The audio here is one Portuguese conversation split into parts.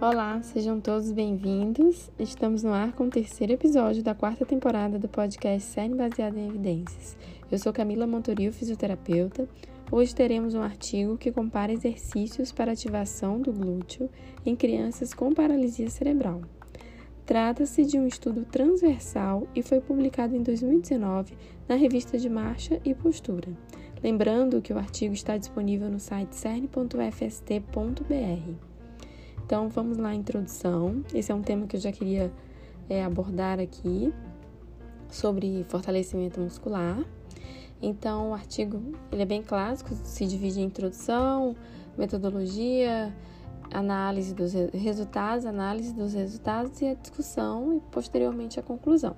Olá, sejam todos bem-vindos. Estamos no ar com o terceiro episódio da quarta temporada do podcast Série Baseada em Evidências. Eu sou Camila Montoril, fisioterapeuta. Hoje teremos um artigo que compara exercícios para ativação do glúteo em crianças com paralisia cerebral. Trata-se de um estudo transversal e foi publicado em 2019 na revista de Marcha e Postura. Lembrando que o artigo está disponível no site cern.fst.br. Então vamos lá, introdução. Esse é um tema que eu já queria é, abordar aqui sobre fortalecimento muscular. Então o artigo ele é bem clássico, se divide em introdução, metodologia, análise dos resultados, análise dos resultados e a discussão e posteriormente a conclusão.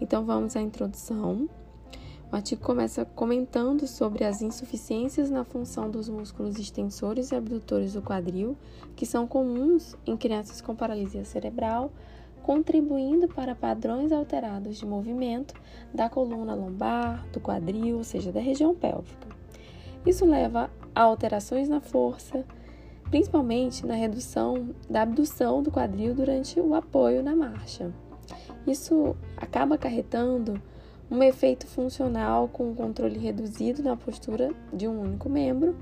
Então vamos à introdução. O artigo começa comentando sobre as insuficiências na função dos músculos extensores e abdutores do quadril, que são comuns em crianças com paralisia cerebral, contribuindo para padrões alterados de movimento da coluna lombar, do quadril, ou seja, da região pélvica. Isso leva a alterações na força, principalmente na redução da abdução do quadril durante o apoio na marcha. Isso acaba acarretando um efeito funcional com um controle reduzido na postura de um único membro.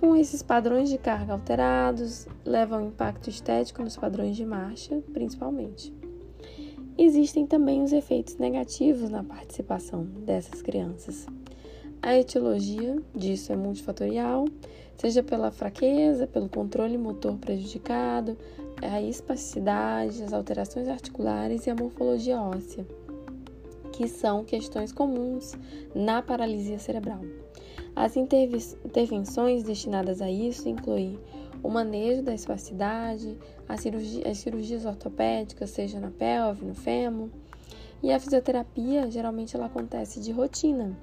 Com esses padrões de carga alterados, leva ao impacto estético nos padrões de marcha, principalmente. Existem também os efeitos negativos na participação dessas crianças. A etiologia disso é multifatorial, seja pela fraqueza, pelo controle motor prejudicado, a espasticidade, as alterações articulares e a morfologia óssea, que são questões comuns na paralisia cerebral. As intervenções destinadas a isso incluem o manejo da espasticidade, cirurgia, as cirurgias ortopédicas, seja na pelve, no fêmur, e a fisioterapia geralmente ela acontece de rotina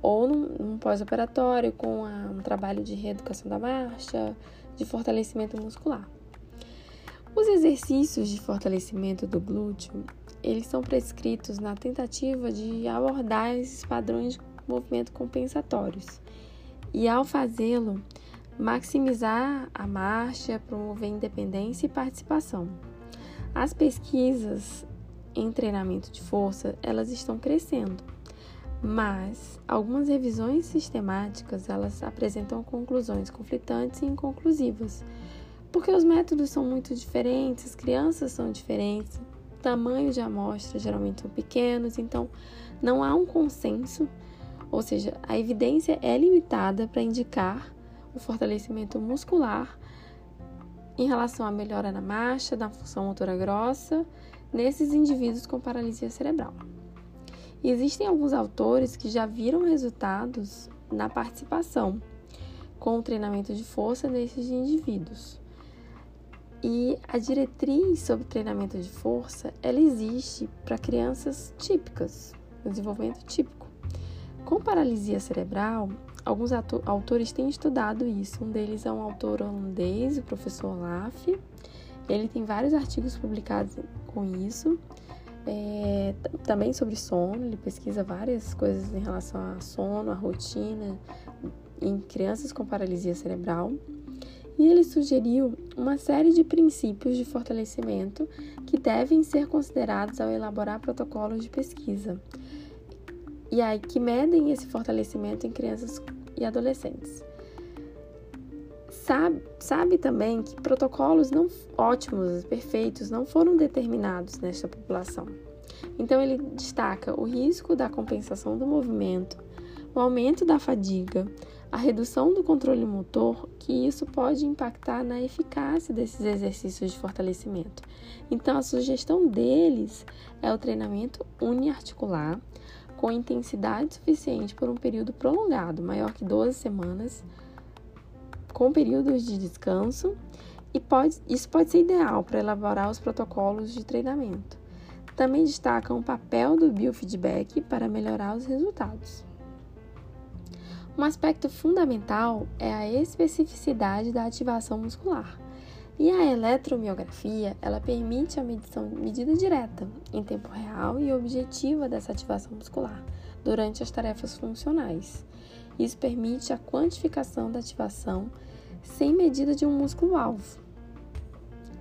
ou num, num pós-operatório com a, um trabalho de reeducação da marcha, de fortalecimento muscular. Os exercícios de fortalecimento do glúteo, eles são prescritos na tentativa de abordar esses padrões de movimento compensatórios. E ao fazê-lo, maximizar a marcha, promover independência e participação. As pesquisas em treinamento de força, elas estão crescendo mas algumas revisões sistemáticas elas apresentam conclusões conflitantes e inconclusivas, porque os métodos são muito diferentes, as crianças são diferentes, o tamanho de amostra geralmente são pequenos, então não há um consenso, ou seja, a evidência é limitada para indicar o fortalecimento muscular em relação à melhora na marcha, da função motora grossa, nesses indivíduos com paralisia cerebral. Existem alguns autores que já viram resultados na participação com o treinamento de força desses indivíduos. E a diretriz sobre treinamento de força, ela existe para crianças típicas, desenvolvimento típico. Com paralisia cerebral, alguns autores têm estudado isso. Um deles é um autor holandês, o professor Olaf. Ele tem vários artigos publicados com isso. É, também sobre sono, ele pesquisa várias coisas em relação a sono, a rotina em crianças com paralisia cerebral. E ele sugeriu uma série de princípios de fortalecimento que devem ser considerados ao elaborar protocolos de pesquisa. E aí que medem esse fortalecimento em crianças e adolescentes. Sabe, sabe também que protocolos não ótimos, perfeitos, não foram determinados nesta população. Então, ele destaca o risco da compensação do movimento, o aumento da fadiga, a redução do controle motor, que isso pode impactar na eficácia desses exercícios de fortalecimento. Então, a sugestão deles é o treinamento uniarticular, com intensidade suficiente por um período prolongado, maior que 12 semanas, com períodos de descanso e pode, isso pode ser ideal para elaborar os protocolos de treinamento. Também destacam o papel do biofeedback para melhorar os resultados. Um aspecto fundamental é a especificidade da ativação muscular. E a eletromiografia, ela permite a medição, medida direta, em tempo real e objetiva dessa ativação muscular durante as tarefas funcionais. Isso permite a quantificação da ativação sem medida de um músculo-alvo.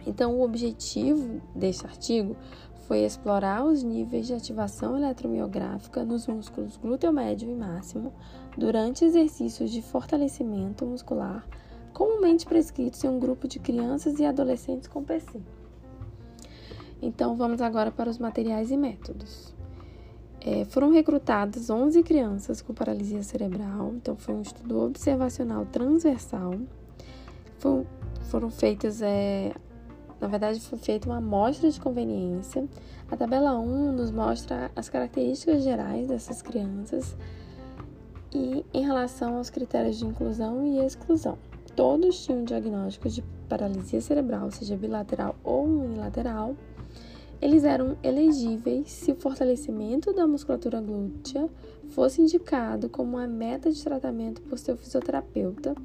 Então, o objetivo deste artigo foi explorar os níveis de ativação eletromiográfica nos músculos glúteo médio e máximo durante exercícios de fortalecimento muscular comumente prescritos em um grupo de crianças e adolescentes com PC. Então, vamos agora para os materiais e métodos. É, foram recrutadas 11 crianças com paralisia cerebral, então foi um estudo observacional transversal. Foram feitas é, na verdade, foi feita uma amostra de conveniência. A tabela 1 nos mostra as características gerais dessas crianças e em relação aos critérios de inclusão e exclusão. Todos tinham diagnóstico de paralisia cerebral, seja bilateral ou unilateral. Eles eram elegíveis se o fortalecimento da musculatura glútea fosse indicado como uma meta de tratamento por seu fisioterapeuta,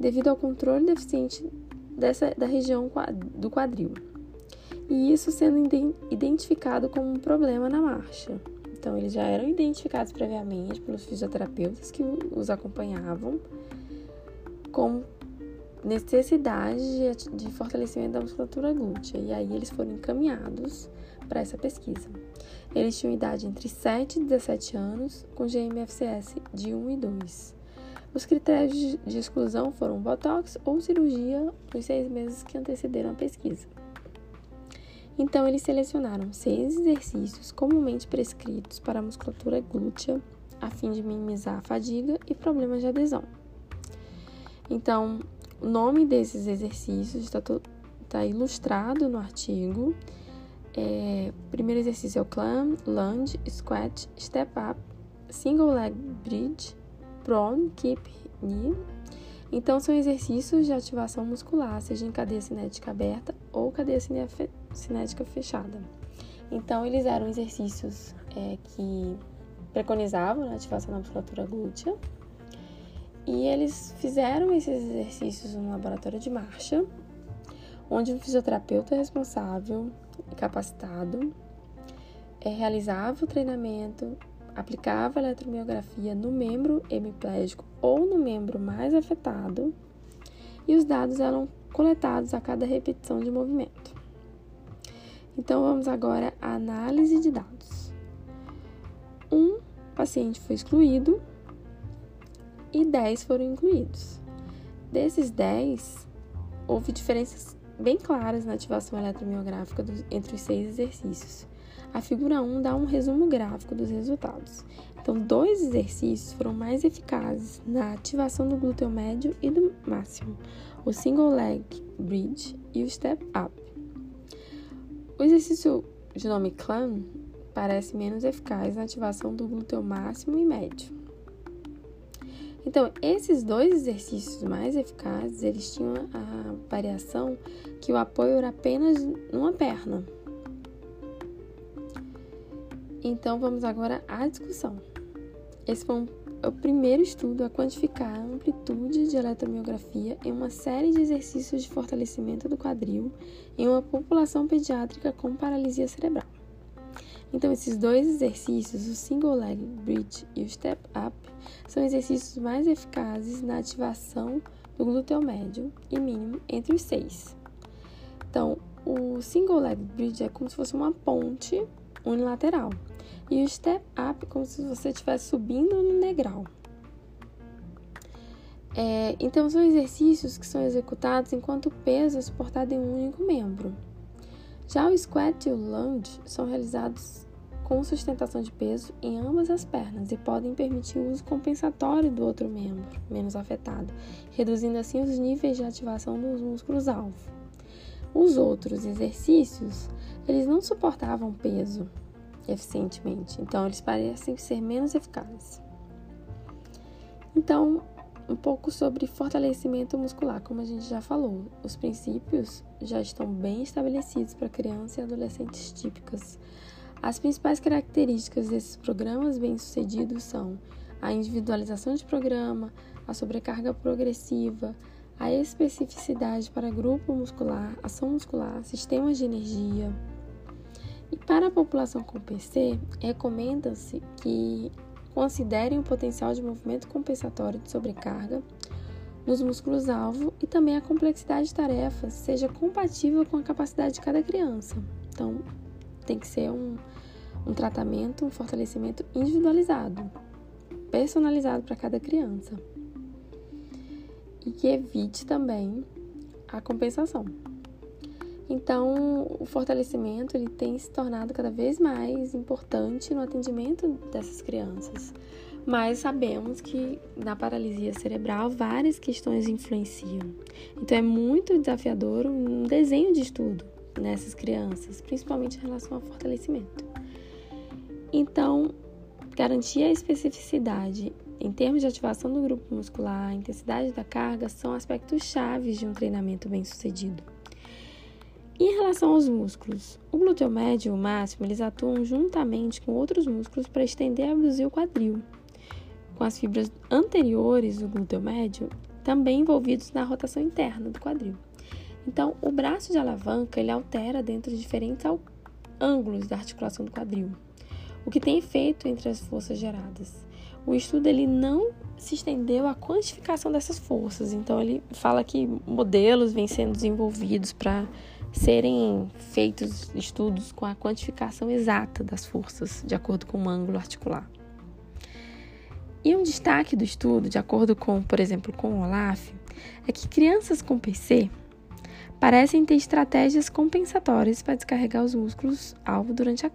devido ao controle deficiente dessa, da região do quadril, e isso sendo identificado como um problema na marcha. Então, eles já eram identificados previamente pelos fisioterapeutas que os acompanhavam com necessidade de, fortalecimento da musculatura glútea, e aí eles foram encaminhados para essa pesquisa. Eles tinham idade entre 7 e 17 anos, com GMFCS de 1 e 2. Os critérios de exclusão foram botox ou cirurgia nos seis meses que antecederam a pesquisa. Então, eles selecionaram seis exercícios comumente prescritos para a musculatura glútea, a fim de minimizar a fadiga e problemas de adesão. Então, o nome desses exercícios está, está ilustrado no artigo. É, primeiro exercício é o climb, lunge, squat, step up, single leg bridge, prone, keep, knee. Então, são exercícios de ativação muscular, seja em cadeia cinética aberta ou cadeia cinética fechada. Então, eles eram exercícios é, que preconizavam a ativação da musculatura glútea. E eles fizeram esses exercícios no laboratório de marcha, onde um fisioterapeuta responsável e capacitado é, realizava o treinamento aplicava a eletromiografia no membro hemiplégico ou no membro mais afetado e os dados eram coletados a cada repetição de movimento. Então vamos agora à análise de dados. Um paciente foi excluído e 10 foram incluídos. Desses 10, houve diferenças bem claras na ativação eletromiográfica entre os seis exercícios. A figura 1 dá um resumo gráfico dos resultados. Então, dois exercícios foram mais eficazes na ativação do glúteo médio e do máximo, o single leg bridge e o step up. O exercício de nome climb parece menos eficaz na ativação do glúteo máximo e médio. Então, esses dois exercícios mais eficazes, eles tinham a variação que o apoio era apenas numa perna, então vamos agora à discussão. Esse foi um, o primeiro estudo a quantificar a amplitude de eletromiografia em uma série de exercícios de fortalecimento do quadril em uma população pediátrica com paralisia cerebral. Então, esses dois exercícios, o single leg bridge e o step up, são exercícios mais eficazes na ativação do glúteo médio e mínimo entre os seis. Então, o single leg bridge é como se fosse uma ponte unilateral. E o step up como se você estivesse subindo no degrau. É, então, são exercícios que são executados enquanto o peso é suportado em um único membro. Já o squat e o lunge são realizados com sustentação de peso em ambas as pernas e podem permitir o uso compensatório do outro membro, menos afetado, reduzindo assim os níveis de ativação dos músculos-alvo. Os outros exercícios, eles não suportavam peso, eficientemente. Então, eles parecem ser menos eficazes. Então, um pouco sobre fortalecimento muscular, como a gente já falou. Os princípios já estão bem estabelecidos para crianças e adolescentes típicas. As principais características desses programas bem-sucedidos são a individualização de programa, a sobrecarga progressiva, a especificidade para grupo muscular, ação muscular, sistemas de energia, e para a população com PC, recomenda-se que considerem o potencial de movimento compensatório de sobrecarga, nos músculos-alvo e também a complexidade de tarefas seja compatível com a capacidade de cada criança. Então, tem que ser um, um tratamento, um fortalecimento individualizado, personalizado para cada criança. E que evite também a compensação. Então, o fortalecimento ele tem se tornado cada vez mais importante no atendimento dessas crianças. Mas sabemos que na paralisia cerebral várias questões influenciam. Então, é muito desafiador um desenho de estudo nessas crianças, principalmente em relação ao fortalecimento. Então, garantir a especificidade em termos de ativação do grupo muscular, a intensidade da carga são aspectos chaves de um treinamento bem-sucedido. Em relação aos músculos, o glúteo médio e o máximo eles atuam juntamente com outros músculos para estender e abduzir o quadril, com as fibras anteriores do glúteo médio também envolvidos na rotação interna do quadril. Então, o braço de alavanca ele altera dentro de diferentes ângulos da articulação do quadril, o que tem efeito entre as forças geradas. O estudo ele não se estendeu à quantificação dessas forças, então ele fala que modelos vêm sendo desenvolvidos para serem feitos estudos com a quantificação exata das forças, de acordo com o ângulo articular. E um destaque do estudo, de acordo com, por exemplo, com o Olaf, é que crianças com PC parecem ter estratégias compensatórias para descarregar os músculos alvo durante a,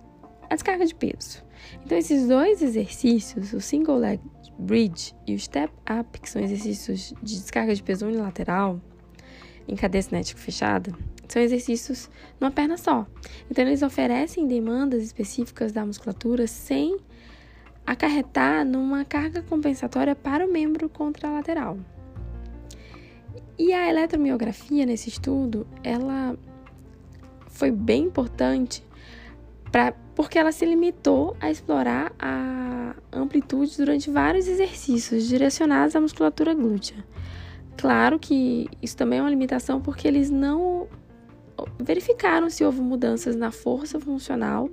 a descarga de peso. Então, esses dois exercícios, o single leg bridge e o step up, que são exercícios de descarga de peso unilateral em cadeia cinética fechada, são exercícios numa perna só. Então, eles oferecem demandas específicas da musculatura sem acarretar numa carga compensatória para o membro contralateral. E a eletromiografia nesse estudo, ela foi bem importante pra, porque ela se limitou a explorar a amplitude durante vários exercícios direcionados à musculatura glútea. Claro que isso também é uma limitação porque eles não verificaram se houve mudanças na força funcional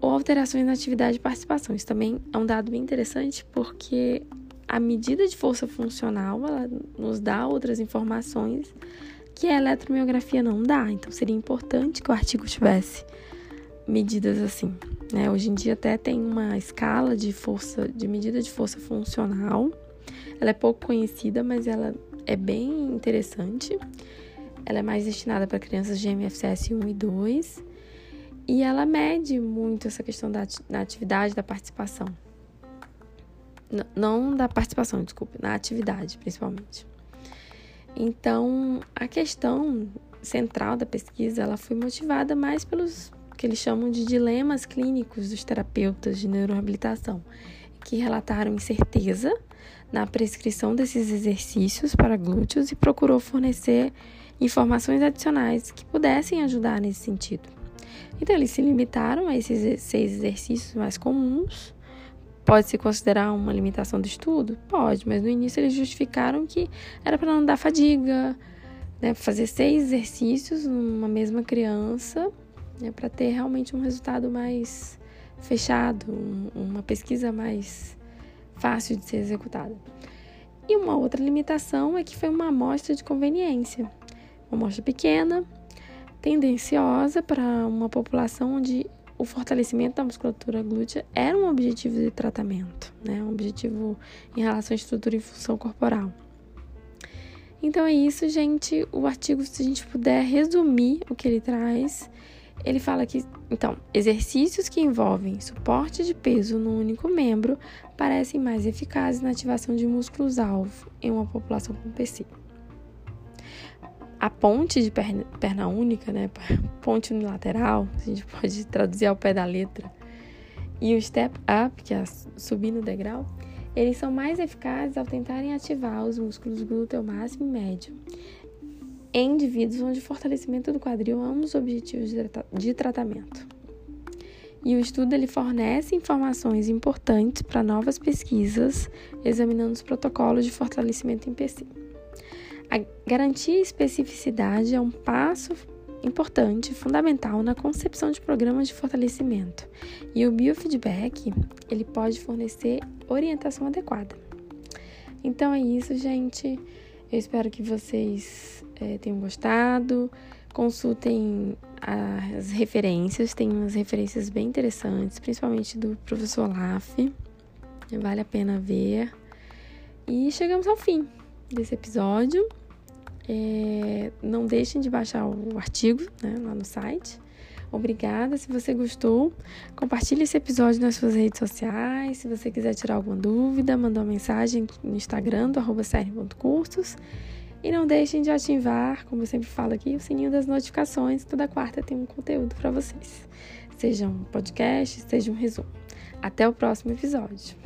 ou alterações na atividade de participação. Isso também é um dado bem interessante porque a medida de força funcional ela nos dá outras informações que a eletromiografia não dá. Então seria importante que o artigo tivesse medidas assim. Né? Hoje em dia até tem uma escala de força, de medida de força funcional. Ela é pouco conhecida, mas ela é bem interessante. Ela é mais destinada para crianças de MFCS 1 e 2 e ela mede muito essa questão da, da atividade, da participação. Não da participação, desculpe, na atividade principalmente. Então, a questão central da pesquisa ela foi motivada mais pelos que eles chamam de dilemas clínicos dos terapeutas de neuroreabilitação, que relataram incerteza na prescrição desses exercícios para glúteos e procurou fornecer informações adicionais que pudessem ajudar nesse sentido. Então, eles se limitaram a esses seis exercícios mais comuns. Pode-se considerar uma limitação do estudo? Pode, mas no início eles justificaram que era para não dar fadiga, né, fazer seis exercícios numa mesma criança, né, para ter realmente um resultado mais fechado, um, uma pesquisa mais fácil de ser executada. E uma outra limitação é que foi uma amostra de conveniência uma amostra pequena, tendenciosa para uma população onde o fortalecimento da musculatura glútea era um objetivo de tratamento, né? um objetivo em relação à estrutura e função corporal. Então é isso, gente. O artigo, se a gente puder resumir o que ele traz, ele fala que, então, exercícios que envolvem suporte de peso no único membro parecem mais eficazes na ativação de músculos-alvo em uma população com PC a ponte de perna, perna única, né, ponte unilateral, a gente pode traduzir ao pé da letra, e o step up, que é subir no degrau, eles são mais eficazes ao tentarem ativar os músculos glúteo máximo e médio em indivíduos onde o fortalecimento do quadril é um dos objetivos de tratamento. E o estudo ele fornece informações importantes para novas pesquisas examinando os protocolos de fortalecimento em PC. A garantir especificidade é um passo importante, fundamental na concepção de programas de fortalecimento. E o biofeedback, ele pode fornecer orientação adequada. Então é isso, gente. Eu espero que vocês é, tenham gostado. Consultem as referências, tem umas referências bem interessantes, principalmente do professor Laff. Vale a pena ver. E chegamos ao fim desse episódio. É, não deixem de baixar o artigo né, lá no site. Obrigada. Se você gostou, compartilhe esse episódio nas suas redes sociais. Se você quiser tirar alguma dúvida, manda uma mensagem no Instagram do arroba. E não deixem de ativar, como eu sempre falo aqui, o sininho das notificações. Toda quarta tem um conteúdo para vocês. Seja um podcast, seja um resumo. Até o próximo episódio.